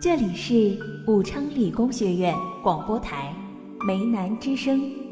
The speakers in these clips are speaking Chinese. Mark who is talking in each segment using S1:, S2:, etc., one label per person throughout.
S1: 这里是武昌理工学院广播台梅南之声。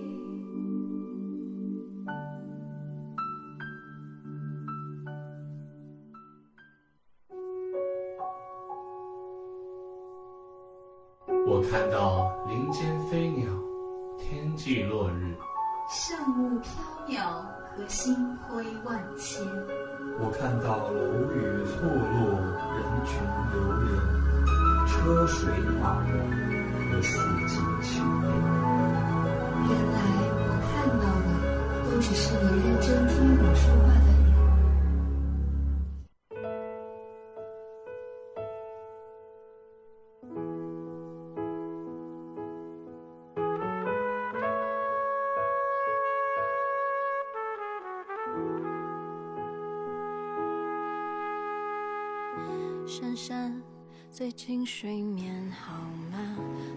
S2: 最近睡眠好吗？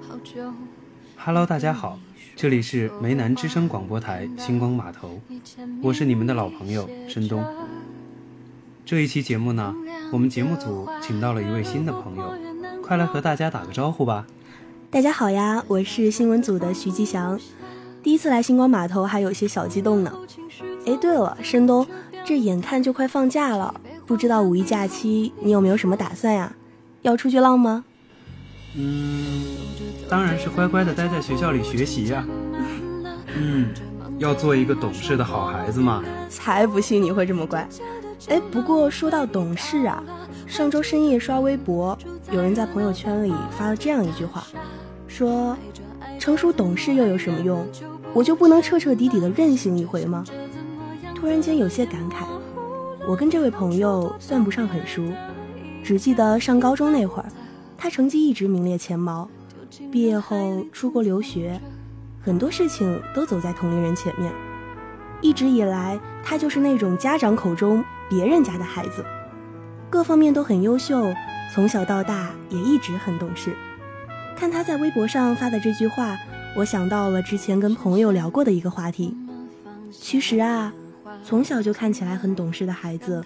S2: 好久。
S3: Hello，大家好，这里是梅南之声广播台星光码头，我是你们的老朋友申东。这一期节目呢，我们节目组请到了一位新的朋友，快来和大家打个招呼吧。
S4: 大家好呀，我是新闻组的徐吉祥，第一次来星光码头，还有些小激动呢。哎，对了，申东，这眼看就快放假了，不知道五一假期你有没有什么打算呀？要出去浪吗？
S3: 嗯，当然是乖乖的待在学校里学习呀。嗯，要做一个懂事的好孩子嘛。
S4: 才不信你会这么乖。哎，不过说到懂事啊，上周深夜刷微博，有人在朋友圈里发了这样一句话，说：“成熟懂事又有什么用？我就不能彻彻底底的任性一回吗？”突然间有些感慨，我跟这位朋友算不上很熟。只记得上高中那会儿，他成绩一直名列前茅，毕业后出国留学，很多事情都走在同龄人前面。一直以来，他就是那种家长口中别人家的孩子，各方面都很优秀，从小到大也一直很懂事。看他在微博上发的这句话，我想到了之前跟朋友聊过的一个话题。其实啊，从小就看起来很懂事的孩子，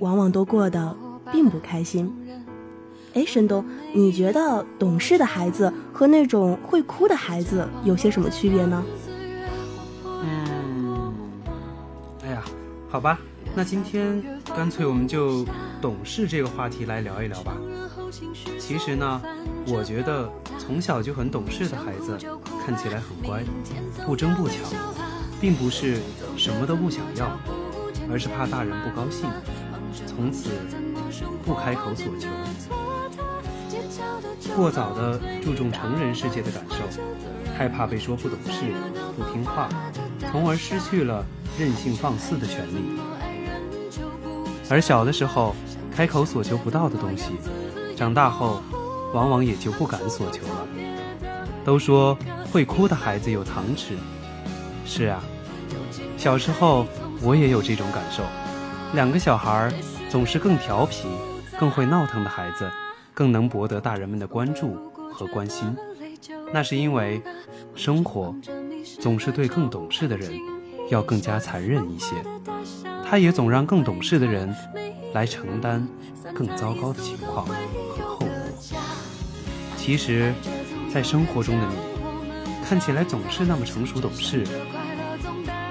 S4: 往往都过得。并不开心。哎，申东，你觉得懂事的孩子和那种会哭的孩子有些什么区别呢？
S3: 嗯，哎呀，好吧，那今天干脆我们就懂事这个话题来聊一聊吧。其实呢，我觉得从小就很懂事的孩子看起来很乖，不争不抢，并不是什么都不想要，而是怕大人不高兴，从此。不开口所求，过早的注重成人世界的感受，害怕被说不懂事、不听话，从而失去了任性放肆的权利。而小的时候开口所求不到的东西，长大后往往也就不敢所求了。都说会哭的孩子有糖吃，是啊，小时候我也有这种感受。两个小孩儿。总是更调皮、更会闹腾的孩子，更能博得大人们的关注和关心。那是因为，生活总是对更懂事的人要更加残忍一些，他也总让更懂事的人来承担更糟糕的情况和后果。其实，在生活中的你，看起来总是那么成熟懂事，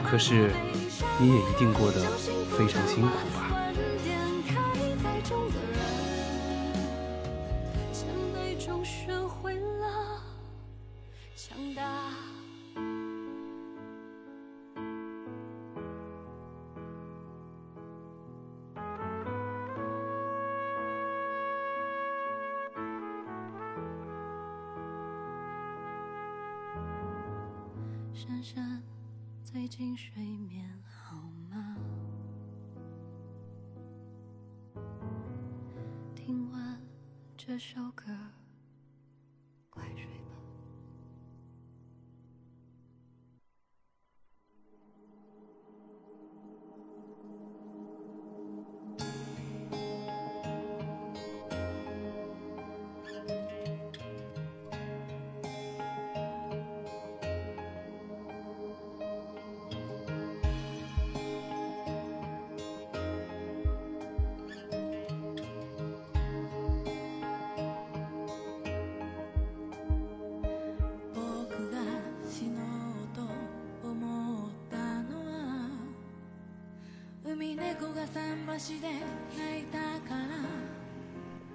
S3: 可是，你也一定过得非常辛苦
S2: 珊珊，最近睡眠好吗？听完这首歌。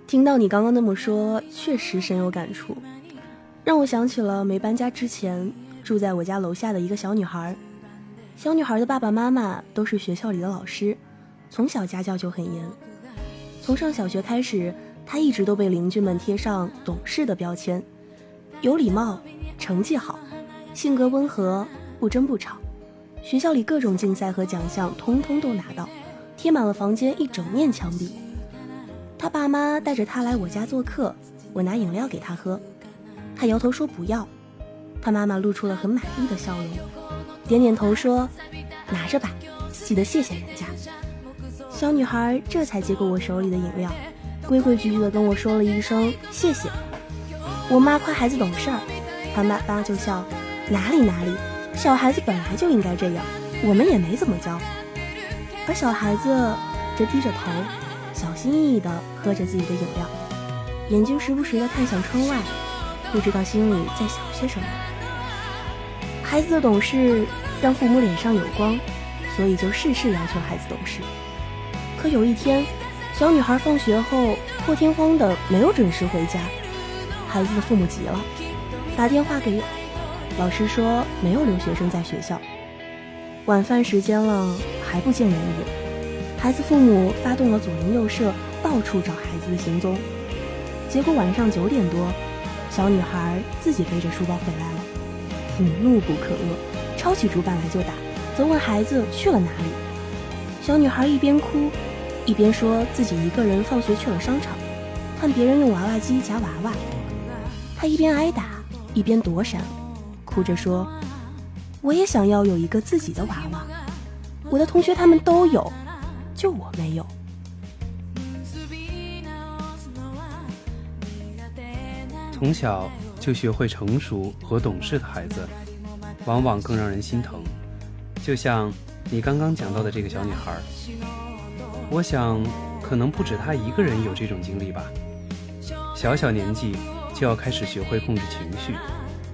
S4: 听到你刚刚那么说，确实深有感触，让我想起了没搬家之前住在我家楼下的一个小女孩。小女孩的爸爸妈妈都是学校里的老师，从小家教就很严。从上小学开始，她一直都被邻居们贴上懂事的标签，有礼貌，成绩好，性格温和，不争不吵。学校里各种竞赛和奖项通通都拿到，贴满了房间一整面墙壁。他爸妈带着他来我家做客，我拿饮料给他喝，他摇头说不要。他妈妈露出了很满意的笑容，点点头说：“拿着吧，记得谢谢人家。”小女孩这才接过我手里的饮料，规规矩矩地跟我说了一声谢谢。我妈夸孩子懂事儿，他妈妈就笑：“哪里哪里，小孩子本来就应该这样，我们也没怎么教。”而小孩子则低着头。小心翼翼地喝着自己的饮料，眼睛时不时地看向窗外，不知道心里在想些什么。孩子的懂事让父母脸上有光，所以就事事要求孩子懂事。可有一天，小女孩放学后破天荒的没有准时回家，孩子的父母急了，打电话给老师说没有留学生在学校。晚饭时间了还不见人影。孩子父母发动了左邻右舍，到处找孩子的行踪。结果晚上九点多，小女孩自己背着书包回来了。父母怒不可遏，抄起竹板来就打，责问孩子去了哪里。小女孩一边哭，一边说自己一个人放学去了商场，看别人用娃娃机夹娃娃。她一边挨打，一边躲闪，哭着说：“我也想要有一个自己的娃娃，我的同学他们都有。”就我没有。
S3: 从小就学会成熟和懂事的孩子，往往更让人心疼。就像你刚刚讲到的这个小女孩，我想可能不止她一个人有这种经历吧。小小年纪就要开始学会控制情绪，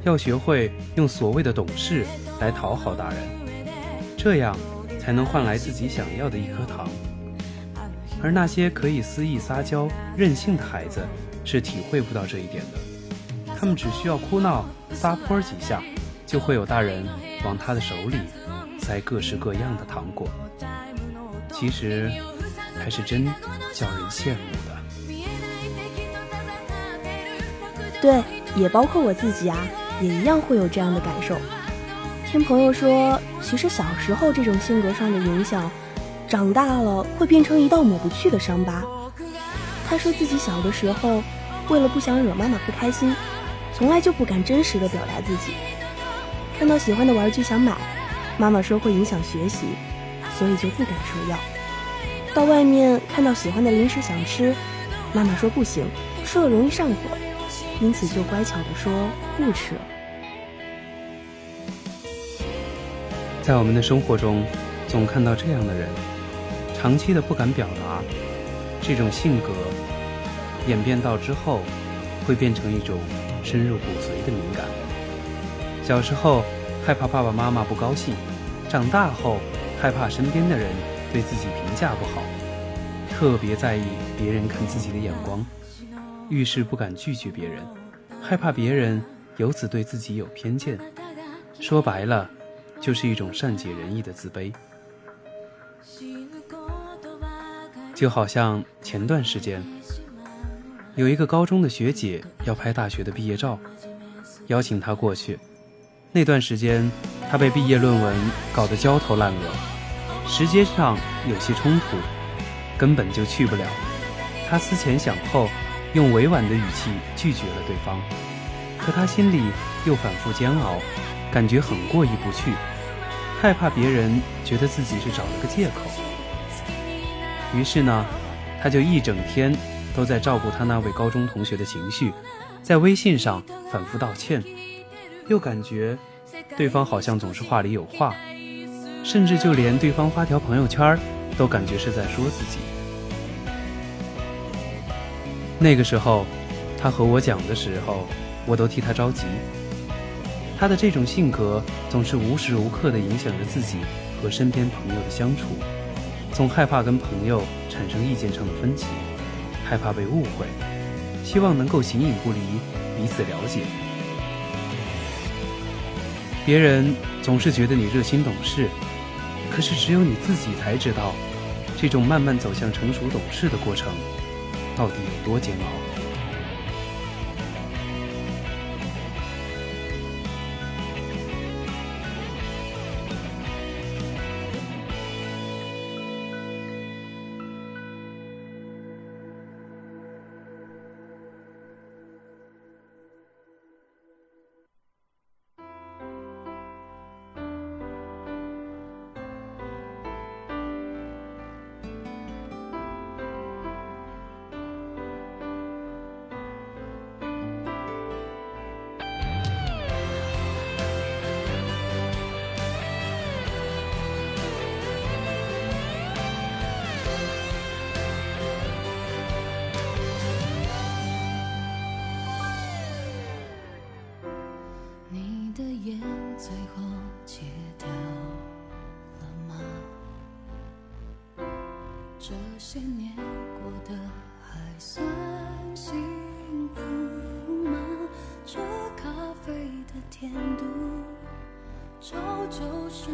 S3: 要学会用所谓的懂事来讨好大人，这样。才能换来自己想要的一颗糖，而那些可以肆意撒娇、任性的孩子是体会不到这一点的。他们只需要哭闹、撒泼几下，就会有大人往他的手里塞各式各样的糖果。其实，还是真叫人羡慕的。
S4: 对，也包括我自己啊，也一样会有这样的感受。听朋友说，其实小时候这种性格上的影响，长大了会变成一道抹不去的伤疤。他说自己小的时候，为了不想惹妈妈不开心，从来就不敢真实的表达自己。看到喜欢的玩具想买，妈妈说会影响学习，所以就不敢说要。到外面看到喜欢的零食想吃，妈妈说不行，吃了容易上火，因此就乖巧的说不吃。
S3: 在我们的生活中，总看到这样的人，长期的不敢表达，这种性格演变到之后，会变成一种深入骨髓的敏感。小时候害怕爸爸妈妈不高兴，长大后害怕身边的人对自己评价不好，特别在意别人看自己的眼光，遇事不敢拒绝别人，害怕别人由此对自己有偏见。说白了。就是一种善解人意的自卑，就好像前段时间，有一个高中的学姐要拍大学的毕业照，邀请她过去。那段时间，她被毕业论文搞得焦头烂额，时间上有些冲突，根本就去不了。她思前想后，用委婉的语气拒绝了对方，可他心里又反复煎熬，感觉很过意不去。害怕别人觉得自己是找了个借口，于是呢，他就一整天都在照顾他那位高中同学的情绪，在微信上反复道歉，又感觉对方好像总是话里有话，甚至就连对方发条朋友圈都感觉是在说自己。那个时候，他和我讲的时候，我都替他着急。他的这种性格总是无时无刻的影响着自己和身边朋友的相处，总害怕跟朋友产生意见上的分歧，害怕被误会，希望能够形影不离，彼此了解。别人总是觉得你热心懂事，可是只有你自己才知道，这种慢慢走向成熟懂事的过程，到底有多煎熬。
S2: 最后戒掉了吗这些年过得还算幸福吗？这咖啡的甜度，终究是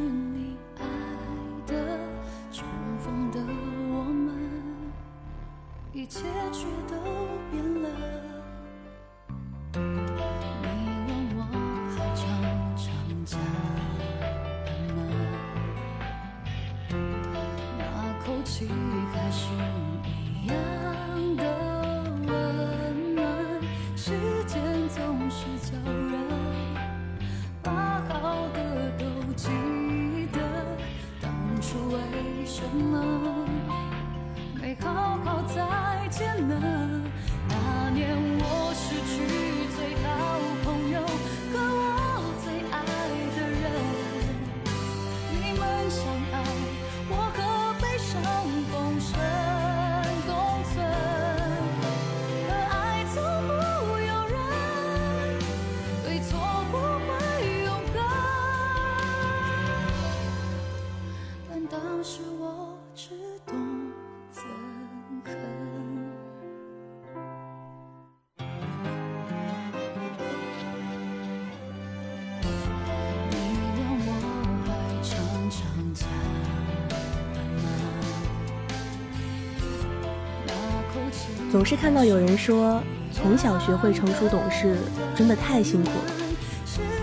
S4: 总是看到有人说，从小学会成熟懂事真的太辛苦了。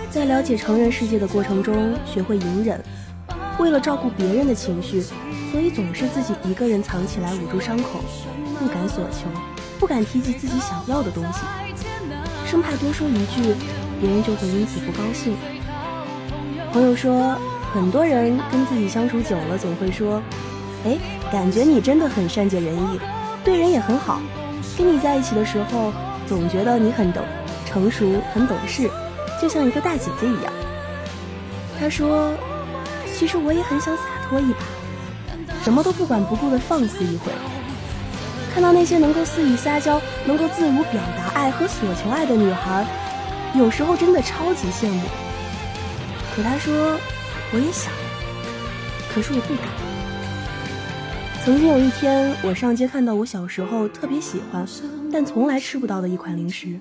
S4: 在了解成人世界的过程中，学会隐忍，为了照顾别人的情绪，所以总是自己一个人藏起来捂住伤口，不敢索求，不敢提及自己想要的东西，生怕多说一句，别人就会因此不高兴。朋友说，很多人跟自己相处久了，总会说：“哎，感觉你真的很善解人意，对人也很好。”跟你在一起的时候，总觉得你很懂、成熟、很懂事，就像一个大姐姐一样。他说：“其实我也很想洒脱一把，什么都不管不顾的放肆一回。看到那些能够肆意撒娇、能够自如表达爱和索求爱的女孩，有时候真的超级羡慕。可他说，我也想，可是我不敢。”曾经有一天，我上街看到我小时候特别喜欢，但从来吃不到的一款零食。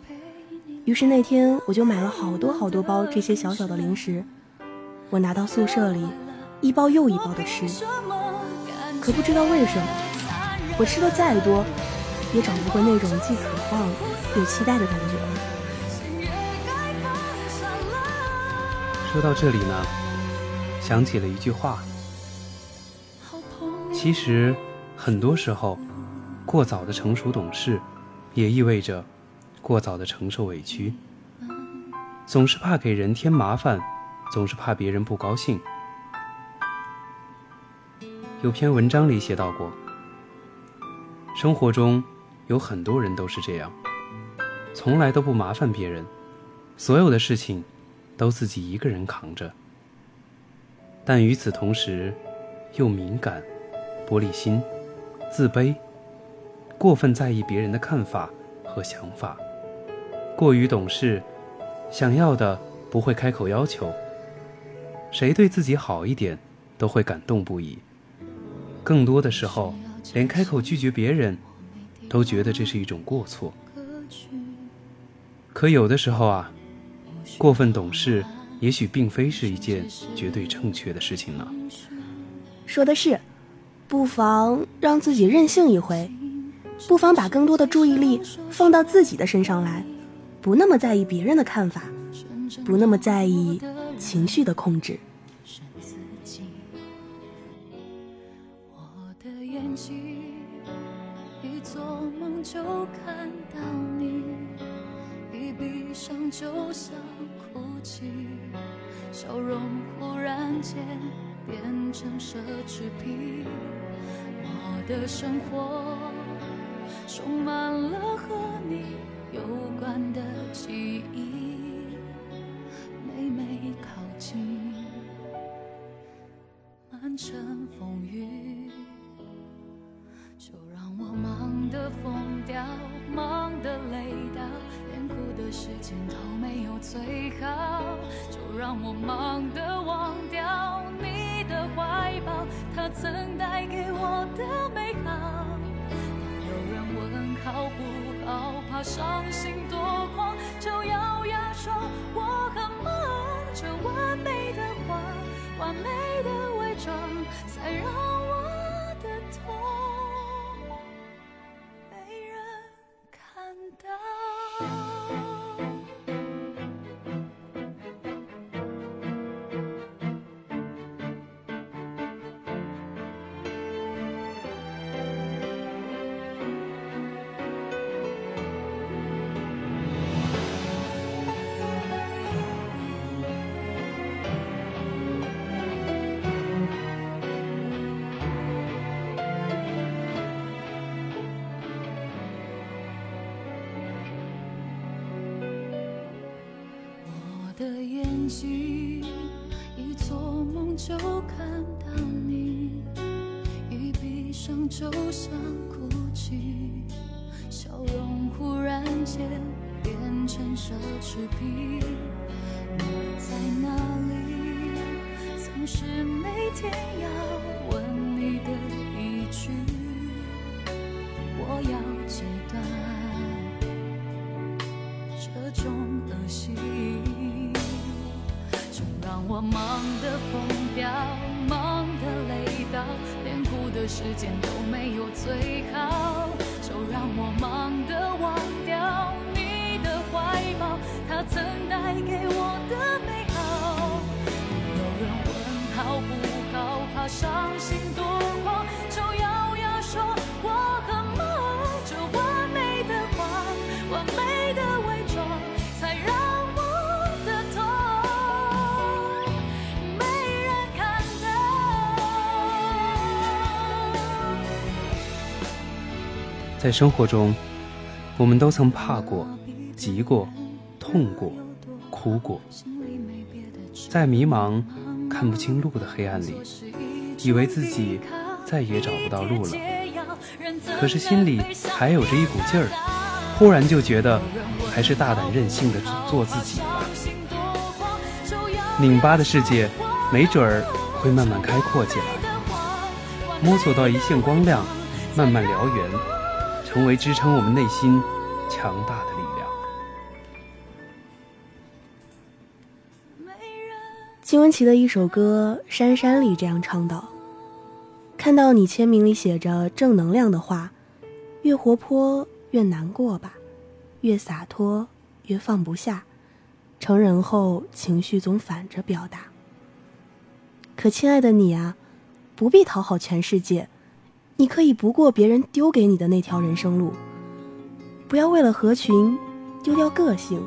S4: 于是那天我就买了好多好多包这些小小的零食，我拿到宿舍里，一包又一包的吃。可不知道为什么，我吃的再多，也找不回那种既渴望又期待的感觉了。
S3: 说到这里呢，想起了一句话。其实，很多时候，过早的成熟懂事，也意味着过早的承受委屈。总是怕给人添麻烦，总是怕别人不高兴。有篇文章里写到过，生活中有很多人都是这样，从来都不麻烦别人，所有的事情都自己一个人扛着，但与此同时，又敏感。玻璃心、自卑、过分在意别人的看法和想法，过于懂事，想要的不会开口要求，谁对自己好一点都会感动不已。更多的时候，连开口拒绝别人，都觉得这是一种过错。可有的时候啊，过分懂事，也许并非是一件绝对正确的事情呢。
S4: 说的是，不妨让自己任性一回，不妨把更多的注意力放到自己的身上来，不那么在意别人的看法，不那么在意情绪的控制。
S2: 笑容忽然间变成奢侈品。我的生活充满了和你有关的到。我的眼睛一做梦就看到你，一闭上就想哭泣，笑容忽然间变成奢侈品。你在哪里？总是每天要问你的一句，我要我忙得疯掉，忙得累到，连哭的时间都没有最好。就让我忙得忘掉你的怀抱，他曾带给我的美好。有人问好不好，怕伤心
S3: 在生活中，我们都曾怕过、急过、痛过、哭过，在迷茫、看不清路的黑暗里，以为自己再也找不到路了。可是心里还有着一股劲儿，忽然就觉得还是大胆任性的做自己吧。拧巴的世界，没准儿会慢慢开阔起来，摸索到一线光亮，慢慢燎原，成为支撑我们内心强大的力量。
S4: 金玟岐的一首歌《珊珊》里这样唱道：“看到你签名里写着正能量的话，越活泼越难过吧，越洒脱越放不下。成人后情绪总反着表达。可亲爱的你啊，不必讨好全世界，你可以不过别人丢给你的那条人生路。不要为了合群丢掉个性，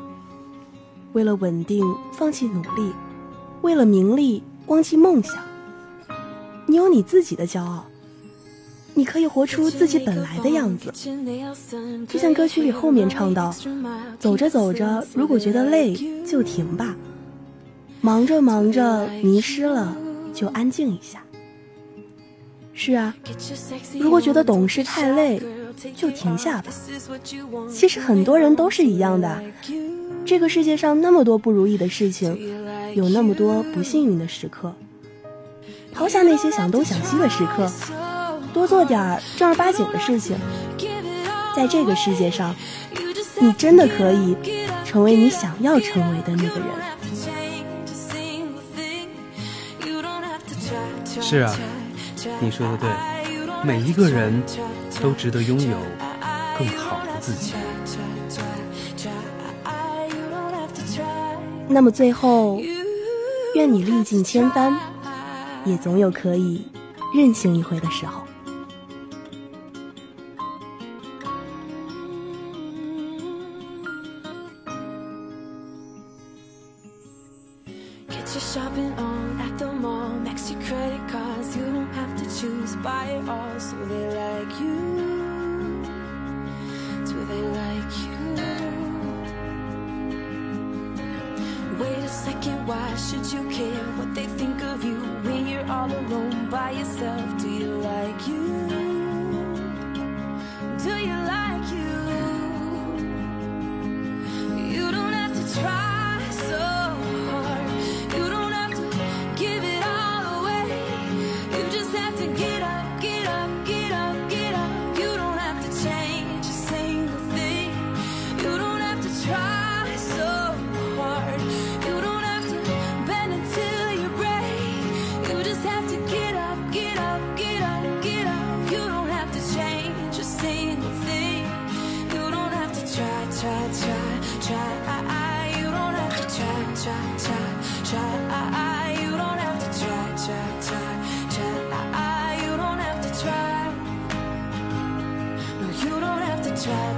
S4: 为了稳定放弃努力。”为了名利忘记梦想，你有你自己的骄傲，你可以活出自己本来的样子。就像歌曲里后面唱到：“走着走着，如果觉得累就停吧；忙着忙着迷失了，就安静一下。”是啊，如果觉得懂事太累，就停下吧。其实很多人都是一样的。这个世界上那么多不如意的事情，有那么多不幸运的时刻。抛下那些想东想西的时刻，
S5: 多做点正儿八经的事情。在这个世界上，你真的可以成为你想要成为的那个人。
S3: 是啊，你说的对，每一个人都值得拥有更好的自己。
S5: 那么最后，愿你历尽千帆，也总有可以任性一回的时候。yourself.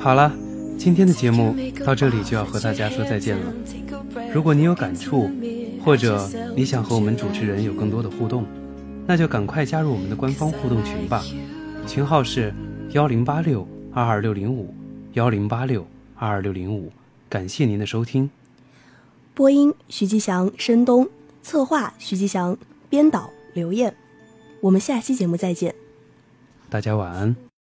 S3: 好了，今天的节目到这里就要和大家说再见了。如果你有感触，或者你想和我们主持人有更多的互动，那就赶快加入我们的官方互动群吧。群号是幺零八六二二六零五幺零八六二二六零五。感谢您的收听。
S5: 播音：徐吉祥、申东，策划：徐吉祥，编导：刘艳。我们下期节目再见。
S3: 大家晚安。